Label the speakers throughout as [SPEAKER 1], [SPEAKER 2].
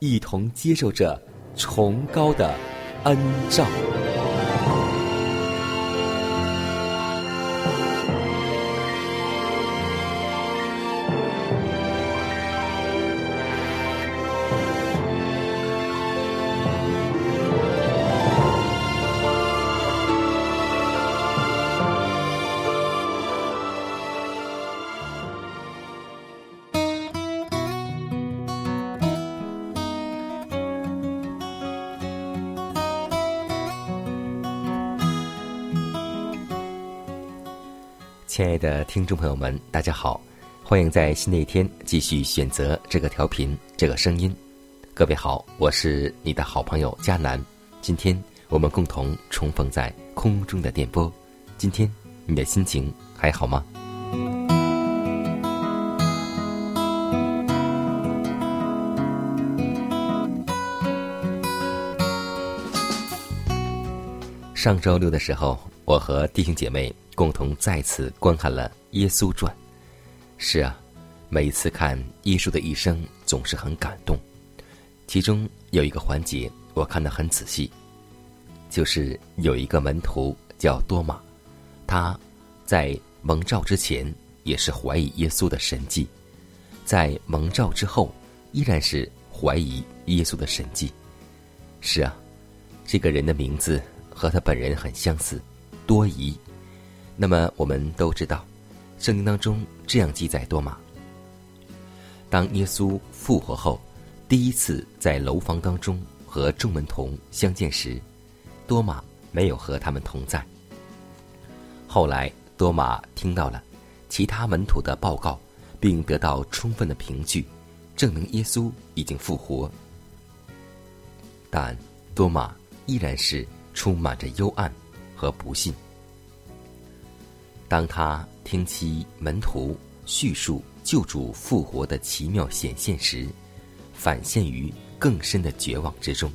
[SPEAKER 1] 一同接受着崇高的恩照。亲爱的听众朋友们，大家好，欢迎在新的一天继续选择这个调频、这个声音。各位好，我是你的好朋友佳南。今天我们共同重逢在空中的电波。今天你的心情还好吗？上周六的时候，我和弟兄姐妹共同再次观看了《耶稣传》。是啊，每次看耶稣的一生，总是很感动。其中有一个环节，我看得很仔细，就是有一个门徒叫多马，他在蒙召之前也是怀疑耶稣的神迹，在蒙召之后依然是怀疑耶稣的神迹。是啊，这个人的名字。和他本人很相似，多疑。那么我们都知道，圣经当中这样记载多马：当耶稣复活后，第一次在楼房当中和众门童相见时，多马没有和他们同在。后来多马听到了其他门徒的报告，并得到充分的凭据，证明耶稣已经复活。但多马依然是。充满着幽暗和不幸。当他听其门徒叙述救主复活的奇妙显现时，反陷于更深的绝望之中。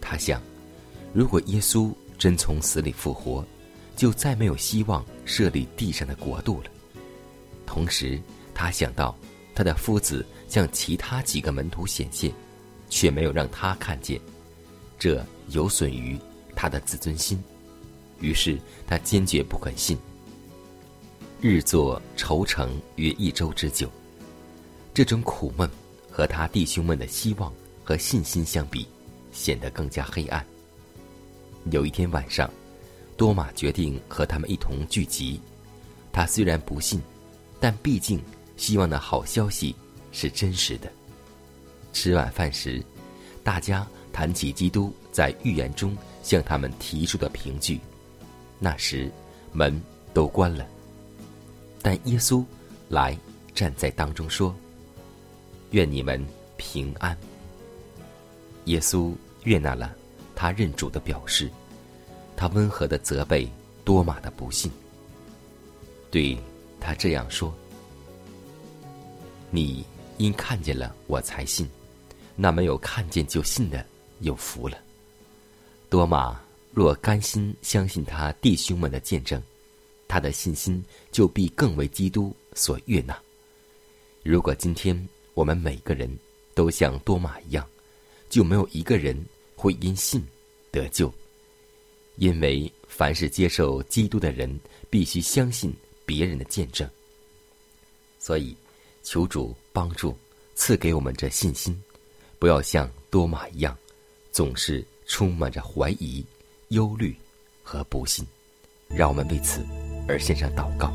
[SPEAKER 1] 他想，如果耶稣真从死里复活，就再没有希望设立地上的国度了。同时，他想到他的夫子向其他几个门徒显现，却没有让他看见，这。有损于他的自尊心，于是他坚决不肯信。日作愁成约一周之久，这种苦闷和他弟兄们的希望和信心相比，显得更加黑暗。有一天晚上，多马决定和他们一同聚集。他虽然不信，但毕竟希望的好消息是真实的。吃晚饭时，大家。谈起基督在预言中向他们提出的凭据，那时门都关了，但耶稣来站在当中说：“愿你们平安。”耶稣悦纳了他认主的表示，他温和的责备多马的不幸，对他这样说：“你因看见了我才信，那没有看见就信的。”有福了。多马若甘心相信他弟兄们的见证，他的信心就必更为基督所悦纳。如果今天我们每个人都像多马一样，就没有一个人会因信得救。因为凡是接受基督的人，必须相信别人的见证。所以，求主帮助，赐给我们这信心，不要像多马一样，总是充满着怀疑、忧虑和不信。让我们为此而献上祷告。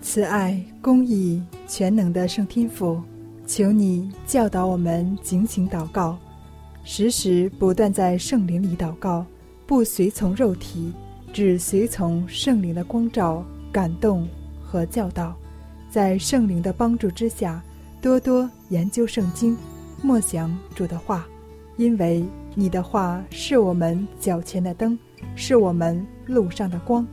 [SPEAKER 2] 慈爱、公义、全能的圣天父，求你教导我们警醒祷告，时时不断在圣灵里祷告，不随从肉体，只随从圣灵的光照、感动和教导，在圣灵的帮助之下，多多研究圣经，默想主的话，因为你的话是我们脚前的灯，是我们路上的光。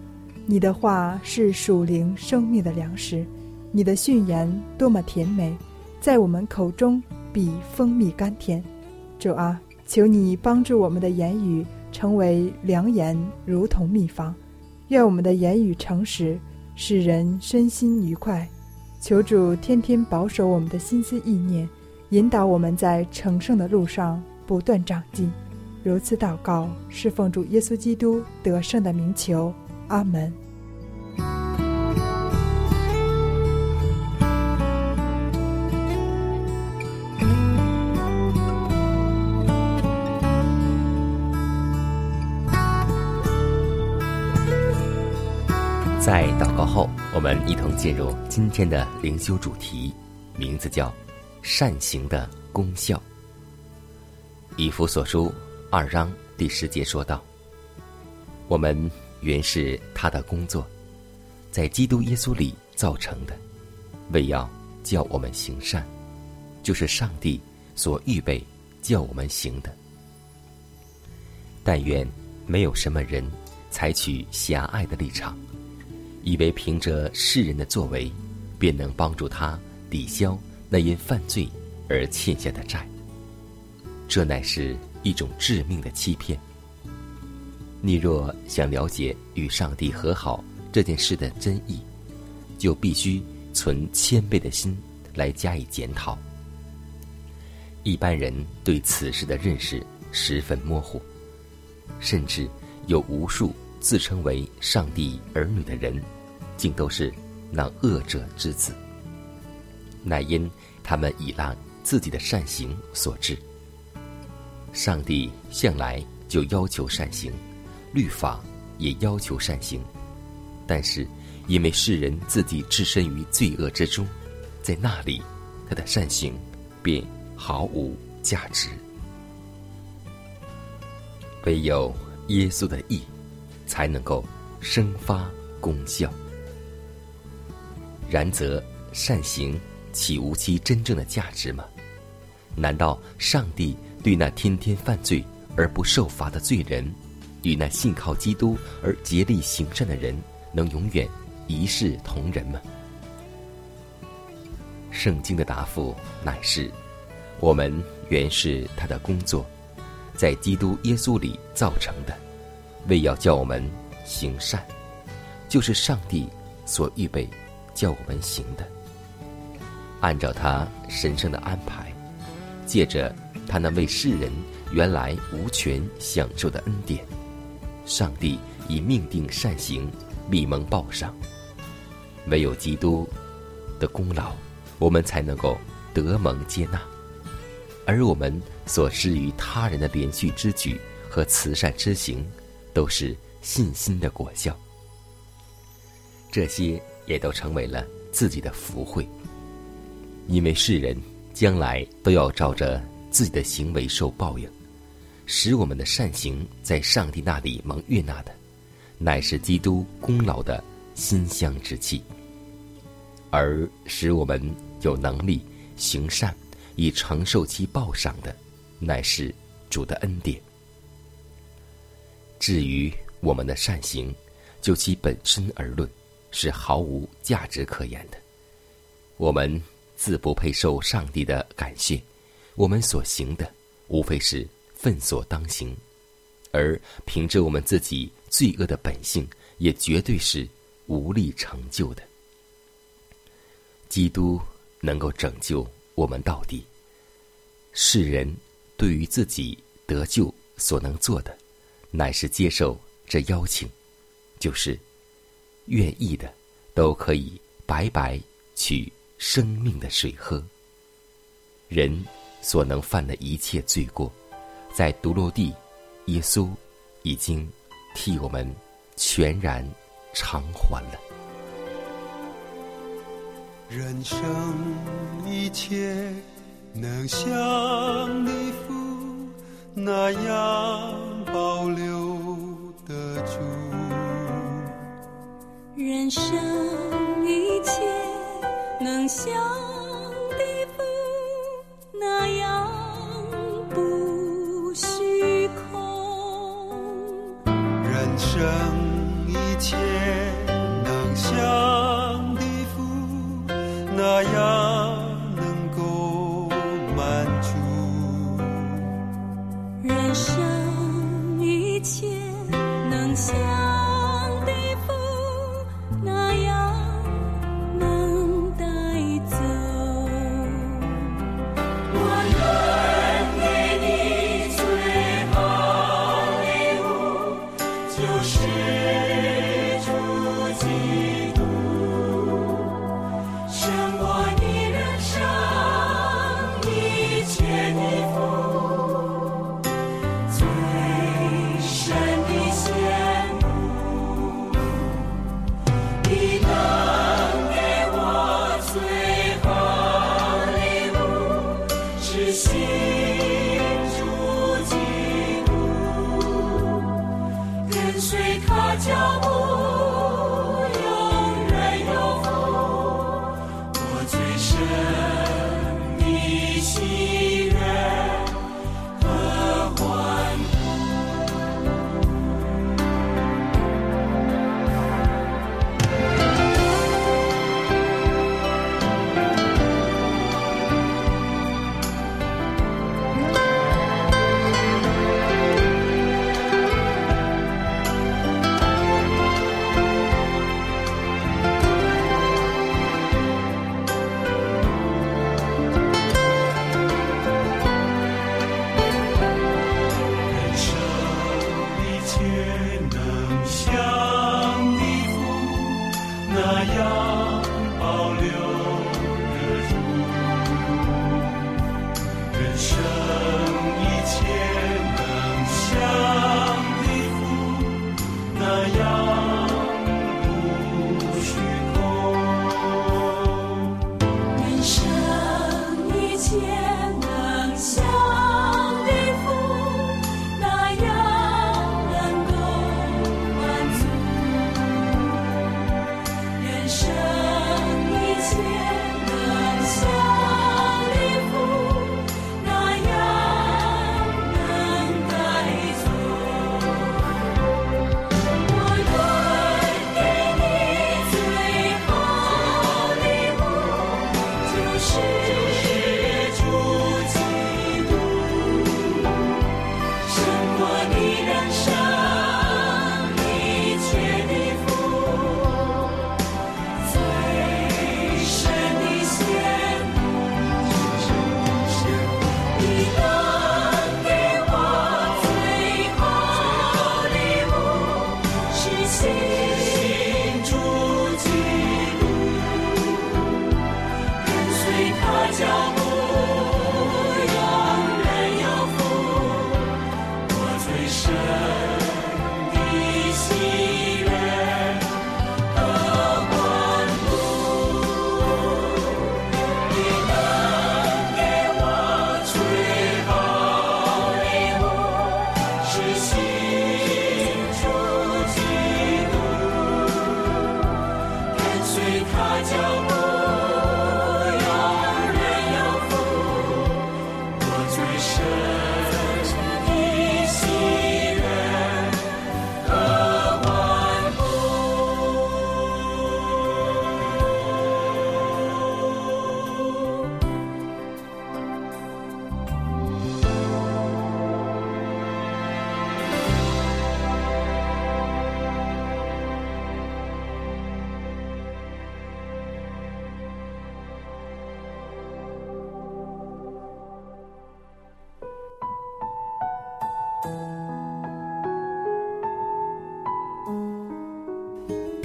[SPEAKER 2] 你的话是属灵生命的粮食，你的训言多么甜美，在我们口中比蜂蜜甘甜。主啊，求你帮助我们的言语成为良言，如同秘方。愿我们的言语诚实，使人身心愉快。求主天天保守我们的心思意念，引导我们在成圣的路上不断长进。如此祷告，是奉主耶稣基督得胜的名求。阿门。
[SPEAKER 1] 们一同进入今天的灵修主题，名字叫“善行的功效”。以弗所书二章第十节说道：“我们。”原是他的工作，在基督耶稣里造成的，为要叫我们行善，就是上帝所预备叫我们行的。但愿没有什么人采取狭隘的立场，以为凭着世人的作为，便能帮助他抵消那因犯罪而欠下的债。这乃是一种致命的欺骗。你若想了解与上帝和好这件事的真意，就必须存谦卑的心来加以检讨。一般人对此事的认识十分模糊，甚至有无数自称为上帝儿女的人，竟都是那恶者之子，乃因他们倚赖自己的善行所致。上帝向来就要求善行。律法也要求善行，但是因为世人自己置身于罪恶之中，在那里他的善行便毫无价值。唯有耶稣的义才能够生发功效。然则善行岂无其真正的价值吗？难道上帝对那天天犯罪而不受罚的罪人？与那信靠基督而竭力行善的人，能永远一视同仁吗？圣经的答复乃是：我们原是他的工作，在基督耶稣里造成的，为要叫我们行善，就是上帝所预备叫我们行的。按照他神圣的安排，借着他那为世人原来无权享受的恩典。上帝以命定善行，密蒙报上。唯有基督的功劳，我们才能够得蒙接纳。而我们所施于他人的连续之举和慈善之行，都是信心的果效。这些也都成为了自己的福慧，因为世人将来都要照着自己的行为受报应。使我们的善行在上帝那里蒙悦纳的，乃是基督功劳的馨香之气；而使我们有能力行善以承受其报赏的，乃是主的恩典。至于我们的善行，就其本身而论，是毫无价值可言的。我们自不配受上帝的感谢，我们所行的无非是粪所当行，而凭着我们自己罪恶的本性，也绝对是无力成就的。基督能够拯救我们，到底世人对于自己得救所能做的，乃是接受这邀请，就是。愿意的，都可以白白取生命的水喝。人所能犯的一切罪过，在独落地，耶稣已经替我们全然偿还了。
[SPEAKER 3] 人生一切能像你父那样保留得住。
[SPEAKER 4] 人生一切能相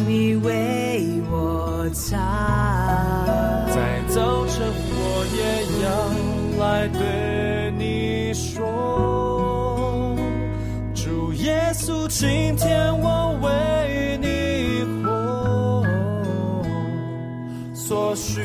[SPEAKER 4] 你
[SPEAKER 5] 为我
[SPEAKER 4] 擦。
[SPEAKER 3] 在早晨，我也要来对你说，主耶稣，今天我为你活，所需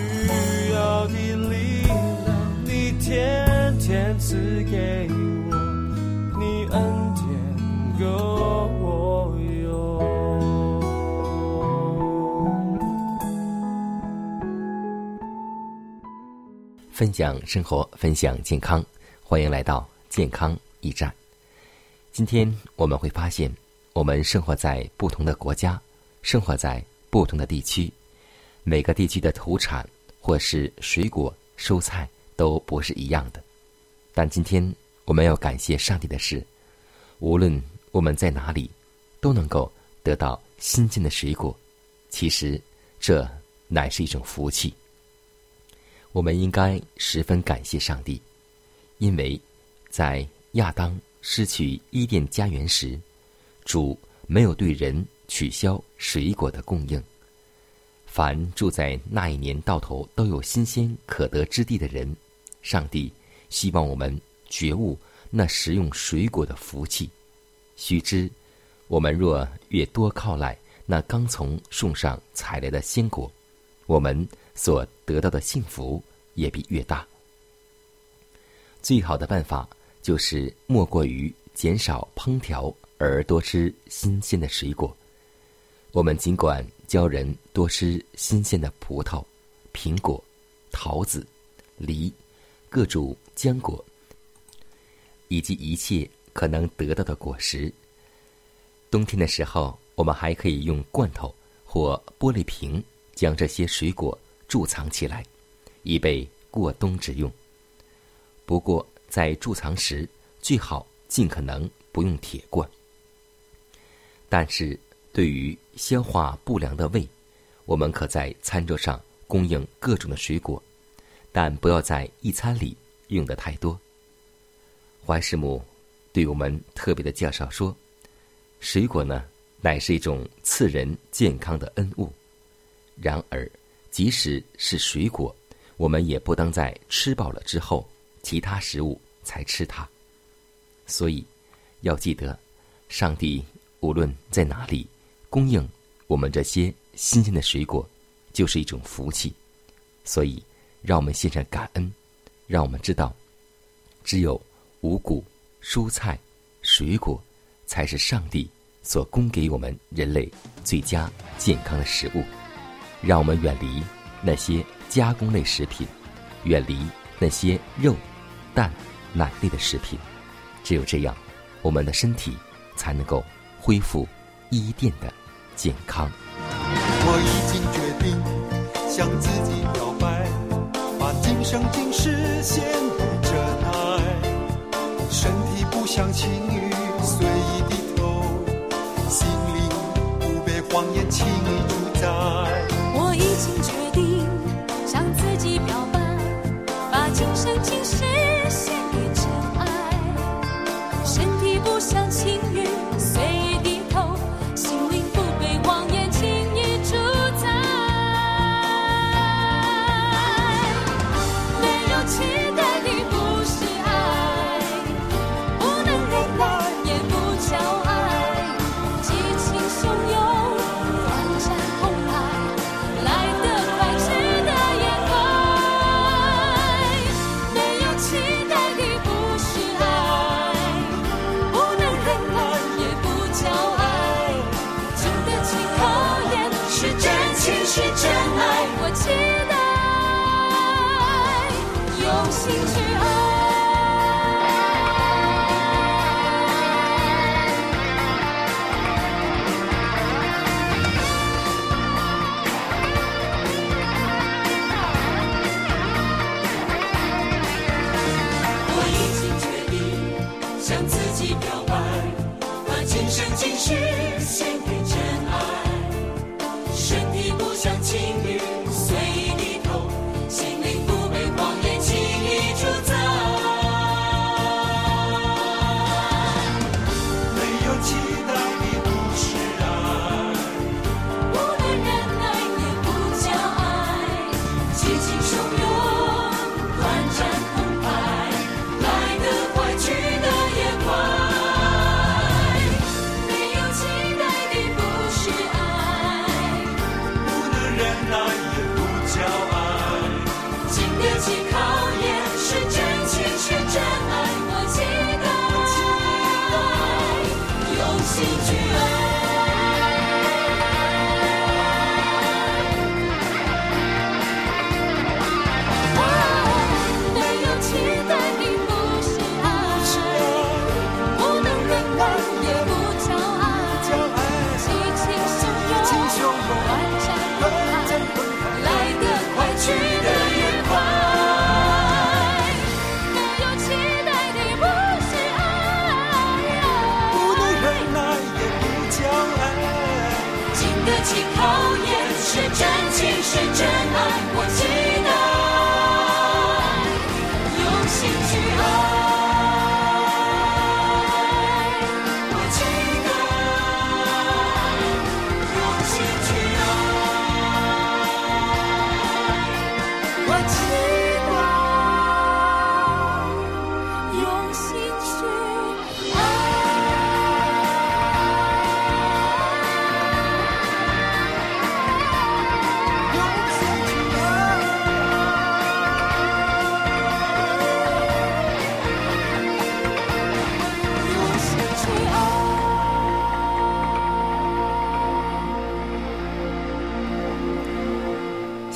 [SPEAKER 1] 分享生活，分享健康，欢迎来到健康驿站。今天我们会发现，我们生活在不同的国家，生活在不同的地区，每个地区的土产或是水果、蔬菜都不是一样的。但今天我们要感谢上帝的是，无论我们在哪里，都能够得到新鲜的水果。其实，这乃是一种福气。我们应该十分感谢上帝，因为在亚当失去伊甸家园时，主没有对人取消水果的供应。凡住在那一年到头都有新鲜可得之地的人，上帝希望我们觉悟那食用水果的福气。须知，我们若越多靠赖那刚从树上采来的鲜果，我们所得到的幸福也必越大。最好的办法就是莫过于减少烹调，而多吃新鲜的水果。我们尽管教人多吃新鲜的葡萄、苹果、桃子、梨、各种浆果，以及一切可能得到的果实。冬天的时候，我们还可以用罐头或玻璃瓶将这些水果贮藏起来，以备过冬之用。不过，在贮藏时，最好尽可能不用铁罐。但是，对于消化不良的胃，我们可在餐桌上供应各种的水果，但不要在一餐里用的太多。怀师母对我们特别的介绍说，水果呢，乃是一种赐人健康的恩物。然而，即使是水果，我们也不当在吃饱了之后，其他食物才吃它。所以，要记得，上帝无论在哪里供应我们这些新鲜的水果，就是一种福气。所以，让我们献上感恩，让我们知道，只有五谷、蔬菜、水果，才是上帝所供给我们人类最佳健康的食物，让我们远离那些加工类食品，远离那些肉、蛋、奶类的食品。只有这样，我们的身体才能够恢复伊甸的健康。
[SPEAKER 6] 我已经决定向自己表白，把今生今世献给真爱。身体不想轻易随意低头，心灵不被谎言轻易
[SPEAKER 4] 待用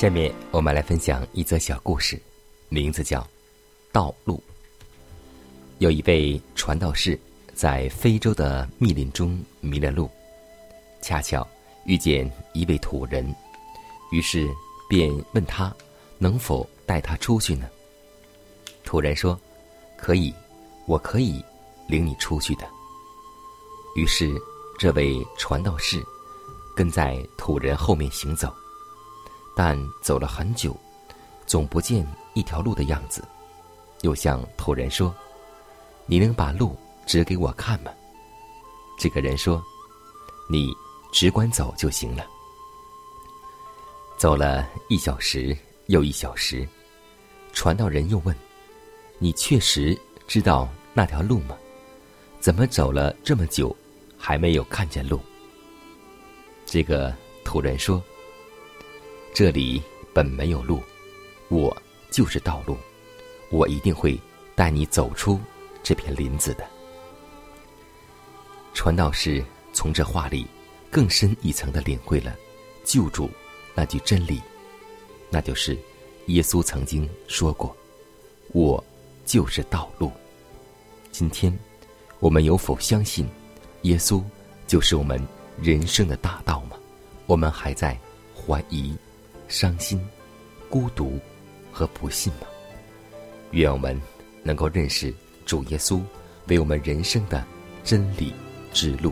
[SPEAKER 1] 下面我们来分享一则小故事，名字叫《道路》。有一位传道士在非洲的密林中迷了路，恰巧遇见一位土人，于是便问他能否带他出去呢？土人说：“可以，我可以领你出去的。”于是这位传道士跟在土人后面行走。但走了很久，总不见一条路的样子，又向土人说：“你能把路指给我看吗？”这个人说：“你只管走就行了。”走了一小时又一小时，传道人又问：“你确实知道那条路吗？怎么走了这么久，还没有看见路？”这个土人说。这里本没有路，我就是道路，我一定会带你走出这片林子的。传道士从这话里更深一层的领会了救主那句真理，那就是耶稣曾经说过：“我就是道路。”今天，我们有否相信耶稣就是我们人生的大道吗？我们还在怀疑、伤心、孤独和不幸吗？愿我们能够认识主耶稣为我们人生的真理之路。